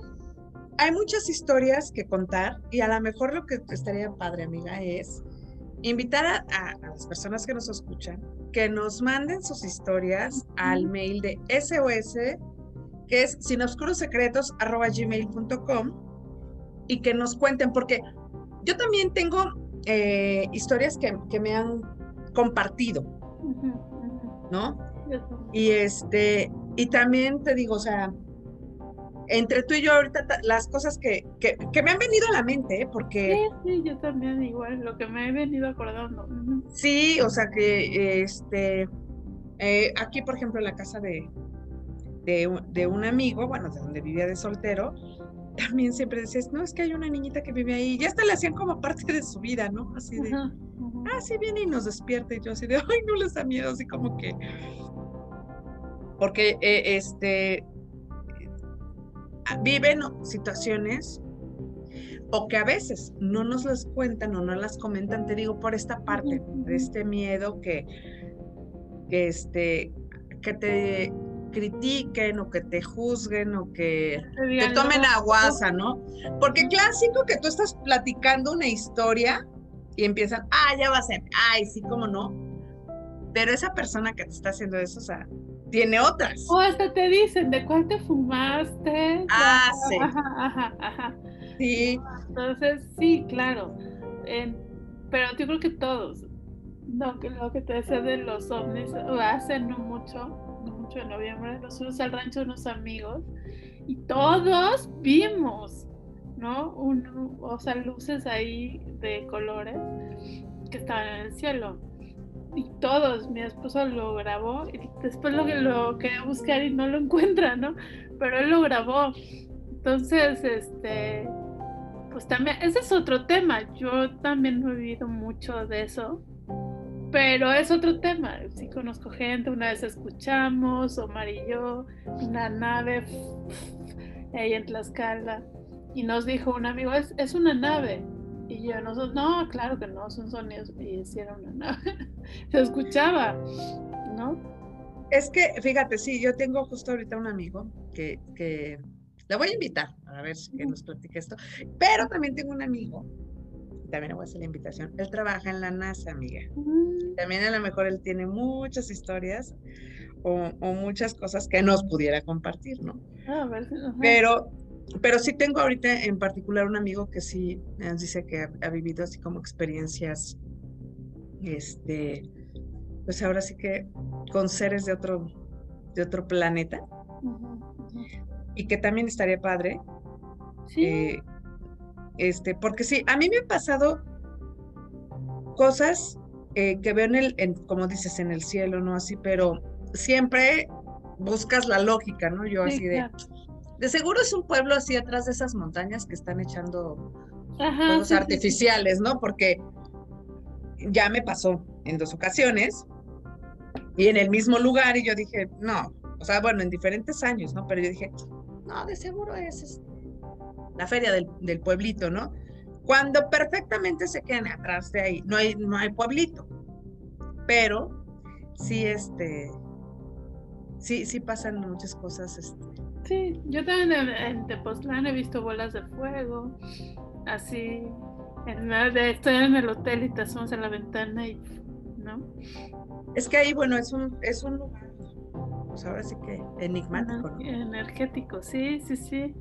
Speaker 2: hay muchas historias que contar y a lo mejor lo que estaría padre, amiga, es invitar a, las personas que nos escuchan que nos manden sus historias al mail de SOS, que es sinoscurosecretos.gmail.com y que nos cuenten, porque yo también tengo eh, historias que, que, me han compartido, ¿no? Y este, y también te digo, o sea, entre tú y yo ahorita las cosas que, que, me han venido a la mente, ¿eh? porque...
Speaker 1: Sí, sí, yo también igual, lo que me he venido acordando.
Speaker 2: Sí, o sea que, este, eh, aquí por ejemplo en la casa de, de, un amigo, bueno, de donde vivía de soltero, también siempre decías, no, es que hay una niñita que vive ahí, ya hasta le hacían como parte de su vida, ¿no? Así de, ah, sí viene y nos despierta, y yo así de, ay, no les da miedo, así como que porque eh, este, viven situaciones o que a veces no nos las cuentan o no las comentan, te digo, por esta parte, de este miedo que, que, este, que te critiquen o que te juzguen o que te tomen aguasa, ¿no? Porque clásico que tú estás platicando una historia y empiezan, ah, ya va a ser, ay, sí, cómo no. Pero esa persona que te está haciendo eso, o sea, tiene otras.
Speaker 1: O hasta te dicen de cuál te fumaste.
Speaker 2: Ah, sí.
Speaker 1: Ajá, ajá,
Speaker 2: Sí.
Speaker 1: Entonces, sí, claro. pero yo creo que todos, lo que, lo que te decía de los ovnis, hace no mucho, no mucho en noviembre, nos fuimos al rancho de unos amigos y todos vimos, ¿no? Un, o sea, luces ahí de colores que estaban en el cielo y todos, mi esposo lo grabó y después lo, lo quería buscar y no lo encuentra, ¿no? Pero él lo grabó. Entonces, este, pues también, ese es otro tema. Yo también no he vivido mucho de eso, pero es otro tema. Sí conozco gente, una vez escuchamos, Omar y yo, una nave ahí en Tlaxcala, y nos dijo un amigo, es, es una nave. Y yo, nosotros, no, claro que no, son sonidos. Y hicieron una Se escuchaba, ¿no?
Speaker 2: Es que, fíjate, sí, yo tengo justo ahorita un amigo que, que le voy a invitar a ver si nos platique esto. Pero también tengo un amigo, también le voy a hacer la invitación. Él trabaja en la NASA, amiga. Mm. También a lo mejor él tiene muchas historias o, o muchas cosas que nos pudiera compartir, ¿no?
Speaker 1: Ah, a ver,
Speaker 2: Pero pero sí tengo ahorita en particular un amigo que sí nos dice que ha, vivido así como experiencias, este, pues ahora sí que con seres de otro, de otro planeta. Y que también estaría padre.
Speaker 1: Sí. Eh,
Speaker 2: este, porque sí, a mí me han pasado cosas eh, que veo en el, como dices, en el cielo, ¿no? Así, pero siempre buscas la lógica, ¿no? Yo así de, de seguro es un pueblo así atrás de esas montañas que están echando artificiales, ¿no? Porque ya me pasó en dos ocasiones y en el mismo lugar y yo dije, no, o sea, bueno, en diferentes años, ¿no? Pero yo dije, no, de seguro es este, la feria del, del pueblito, ¿no? Cuando perfectamente se quedan atrás de ahí, no hay, no hay pueblito, pero sí, este, sí, sí pasan muchas cosas. Este.
Speaker 1: Sí, yo también en, Tepoztlán he visto bolas de fuego, así, en, estoy en el hotel y te asomas en la ventana y, ¿no?
Speaker 2: Es que ahí, bueno, es un, es un lugar, pues ahora sí que enigmático, ¿no?
Speaker 1: Energético, sí, sí, sí.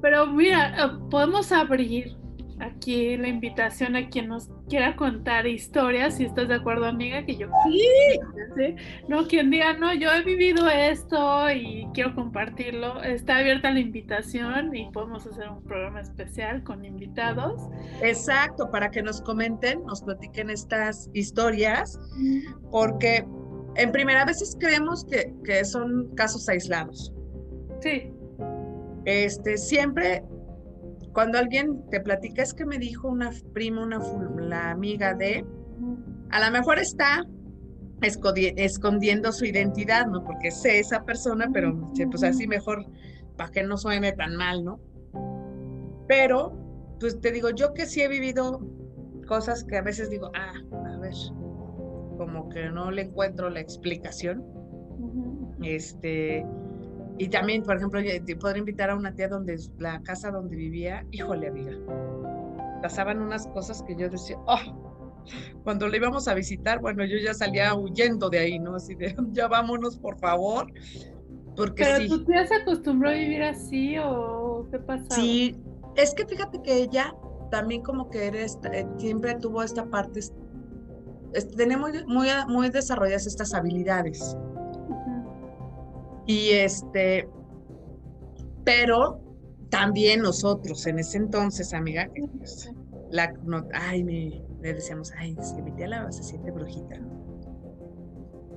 Speaker 1: Pero mira, eh, podemos abrir aquí la invitación a quien nos quiera contar historias, si estás de acuerdo, amiga, que yo sí, no quien diga, no, yo he vivido esto y quiero compartirlo, está abierta la invitación y podemos hacer un programa especial con invitados.
Speaker 2: Exacto, para que nos comenten, nos platiquen estas historias, porque en primera veces creemos que, que son casos aislados.
Speaker 1: Sí.
Speaker 2: Este, siempre cuando alguien te platica, es que me dijo una prima, una la amiga de, a lo mejor está escondiendo su identidad, ¿no? Porque sé esa persona, pero pues así mejor para que no suene tan mal, ¿no? Pero, pues te digo, yo que sí he vivido cosas que a veces digo, ah, a ver, como que no le encuentro la explicación. Este, y también, por ejemplo, te podría invitar a una tía donde la casa donde vivía, híjole, amiga, pasaban unas cosas que yo decía, oh, cuando le íbamos a visitar, bueno, yo ya salía huyendo de ahí, ¿no? Así de, ya vámonos, por favor. Porque
Speaker 1: ¿Pero tu tía se acostumbró a vivir así o qué pasa?
Speaker 2: Sí, es que fíjate que ella también como que eres, eh, siempre tuvo esta parte, tenemos muy, muy desarrolladas estas habilidades. Y este, pero también nosotros en ese entonces, amiga, pues, ay, me, le decíamos, ay, es que mi tía la se siente brujita.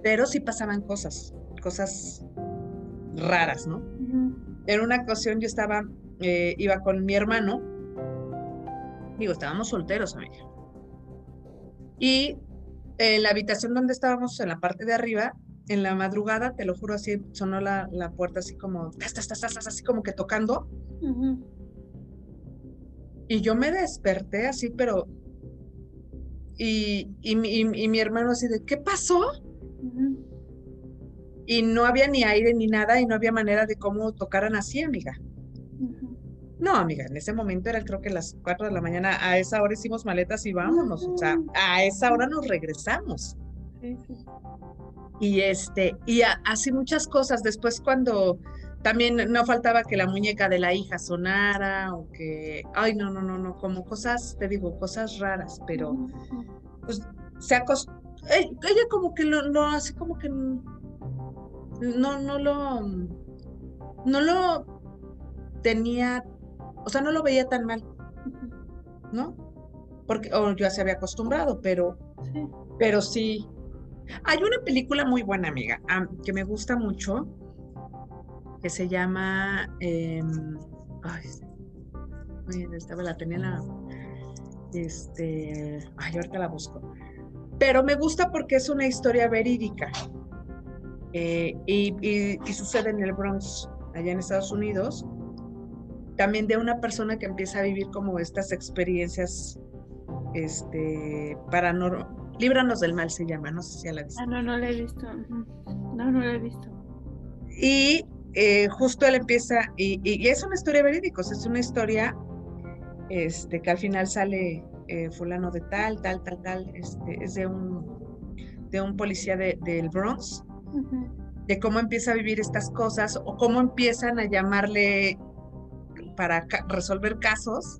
Speaker 2: Pero sí pasaban cosas, cosas raras, ¿no? En una ocasión yo estaba, eh, iba con mi hermano, digo, estábamos solteros, amiga. Y en la habitación donde estábamos, en la parte de arriba, en la madrugada, te lo juro, así sonó la, la puerta así como, así como que tocando. Y yo me desperté así, pero... Y, y, mi hermano así de, ¿qué pasó? Y no había ni aire ni nada y no había manera de cómo tocaran así, amiga. No, amiga, en ese momento era creo que las 4 de la mañana, a esa hora hicimos maletas y vámonos, o sea, a esa hora nos regresamos. Sí, sí y este y así muchas cosas. Después cuando también no faltaba que la muñeca de la hija sonara o que ay no no no no como cosas te digo cosas raras pero pues se acost ella como que lo, lo hace como que no no lo no lo tenía o sea no lo veía tan mal no porque o yo se había acostumbrado pero pero sí hay una película muy buena, amiga, que me gusta mucho, que se llama. Eh, ay, estaba la tenía la. Este. Ay, ahorita la busco. Pero me gusta porque es una historia verídica. Eh, y, sucede en el Bronx, allá en Estados Unidos. También de una persona que empieza a vivir como estas experiencias este, Líbranos del mal se llama, no sé si ya la
Speaker 1: viste. Ah, no, no la he visto. No, no la he visto.
Speaker 2: Y eh, justo él empieza, y, es una historia verídica, es una historia este, que al final sale eh, fulano de tal, tal, tal, tal, este, es de un, de un policía de, del Bronx, de cómo empieza a vivir estas cosas o cómo empiezan a llamarle para resolver casos,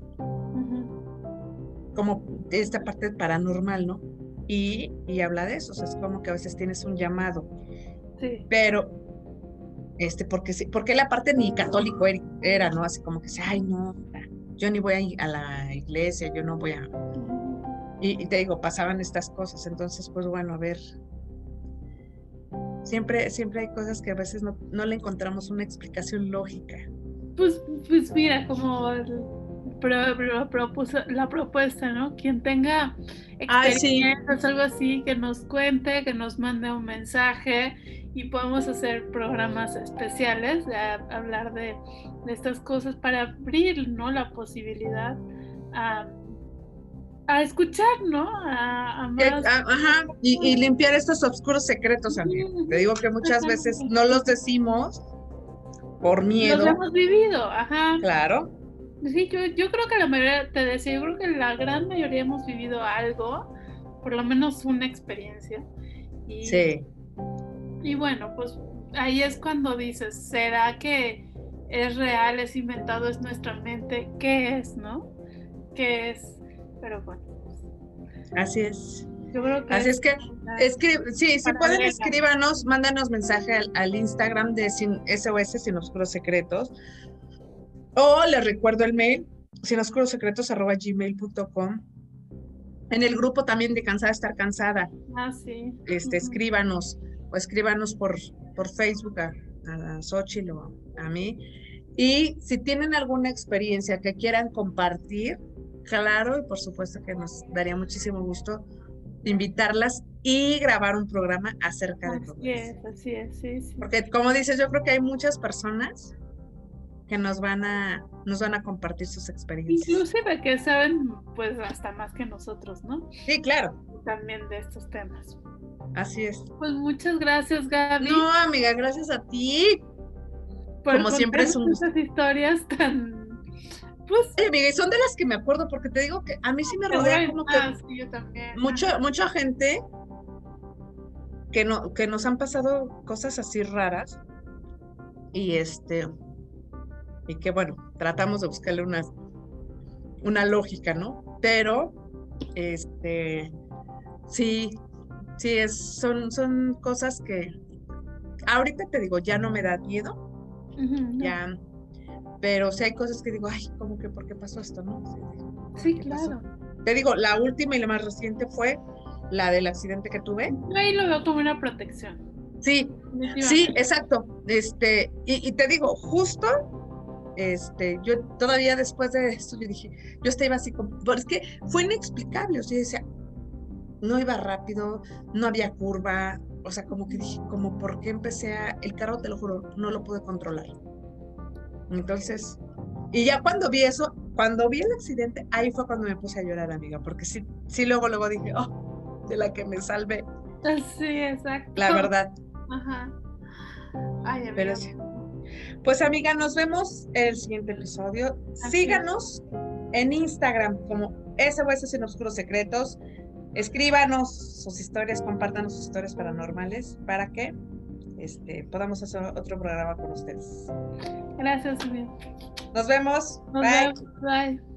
Speaker 2: como esta parte paranormal, ¿no? Y, habla de eso, o sea, es como que a veces tienes un llamado. Sí. Pero, este, porque, porque la parte ni católico era, ¿no? Así como que, ay, no, yo ni voy a, a la iglesia, yo no voy a... Y, te digo, pasaban estas cosas, entonces, pues bueno, a ver. Siempre, siempre hay cosas que a veces no, no le encontramos una explicación lógica.
Speaker 1: Pues, pues mira, como la propuesta, ¿no? Quien tenga experiencias, algo así, que nos cuente, que nos mande un mensaje y podemos hacer programas especiales de hablar de, estas cosas para abrir, ¿no? La posibilidad a, escuchar, ¿no? A,
Speaker 2: eh, Ajá, y, limpiar estos oscuros secretos, amiga. Te digo que muchas veces no los decimos por miedo. Los
Speaker 1: hemos vivido, ajá.
Speaker 2: Claro.
Speaker 1: Sí, yo, yo creo que la mayoría, te decía, yo creo que la gran mayoría hemos vivido algo, por lo menos una experiencia. Y,
Speaker 2: sí.
Speaker 1: Y bueno, pues ahí es cuando dices, ¿será que es real, es inventado, es nuestra mente? ¿Qué es, no? ¿Qué es? Pero bueno.
Speaker 2: Así es.
Speaker 1: Yo creo que
Speaker 2: Así es que, sí, si pueden escríbanos, mándanos mensaje al, al Instagram de sin, SOS Sin Oscuros Secretos o les recuerdo el mail, gmail.com En el grupo también de Cansada Estar Cansada.
Speaker 1: Ah, sí.
Speaker 2: Este, escríbanos o escríbanos por, por Facebook a, a Xochitl o a mí. Y si tienen alguna experiencia que quieran compartir, claro, y por supuesto que nos daría muchísimo gusto invitarlas y grabar un programa acerca de todo
Speaker 1: Así es, así es, sí, sí.
Speaker 2: Porque como dices, yo creo que hay muchas personas que nos van a nos van a compartir sus experiencias.
Speaker 1: Inclusive que saben pues hasta más que nosotros, ¿no?
Speaker 2: Sí, claro.
Speaker 1: También de estos temas.
Speaker 2: Así es.
Speaker 1: Pues muchas gracias, Gaby.
Speaker 2: No, amiga, gracias a ti. Como siempre es un
Speaker 1: esas historias tan pues
Speaker 2: amiga, y son de las que me acuerdo porque te digo que a mí sí me rodea como que
Speaker 1: sí, yo también.
Speaker 2: mucha mucha gente que no que nos han pasado cosas así raras y este y que bueno, tratamos de buscarle una, una lógica, ¿no? Pero, este, sí, sí, es, son, son cosas que ahorita te digo, ya no me da miedo, ya, pero sí hay cosas que digo, ay, ¿cómo que por qué pasó esto, no?
Speaker 1: Sí, claro.
Speaker 2: Te digo, la última y la más reciente fue la del accidente que tuve.
Speaker 1: ahí lo veo como una protección.
Speaker 2: Sí, sí, exacto. Este, y, y te digo, justo este, yo todavía después de esto, yo dije, yo estaba así como, pero es que fue inexplicable, o sea, decía, no iba rápido, no había curva, o sea, como que dije, como por qué empecé a, el carro, te lo juro, no lo pude controlar. Entonces, y ya cuando vi eso, cuando vi el accidente, ahí fue cuando me puse a llorar, amiga, porque sí, sí, luego, luego dije, oh, de la que me salve
Speaker 1: Sí, exacto.
Speaker 2: La verdad.
Speaker 1: Ajá. Ay,
Speaker 2: Pero sí. Pues amiga, nos vemos en el siguiente episodio. Síganos en Instagram como SOS Sin Oscuros Secretos. Escríbanos sus historias, compártanos sus historias paranormales para que este, podamos hacer otro programa con ustedes.
Speaker 1: Gracias,
Speaker 2: Nos vemos. Bye.
Speaker 1: Bye.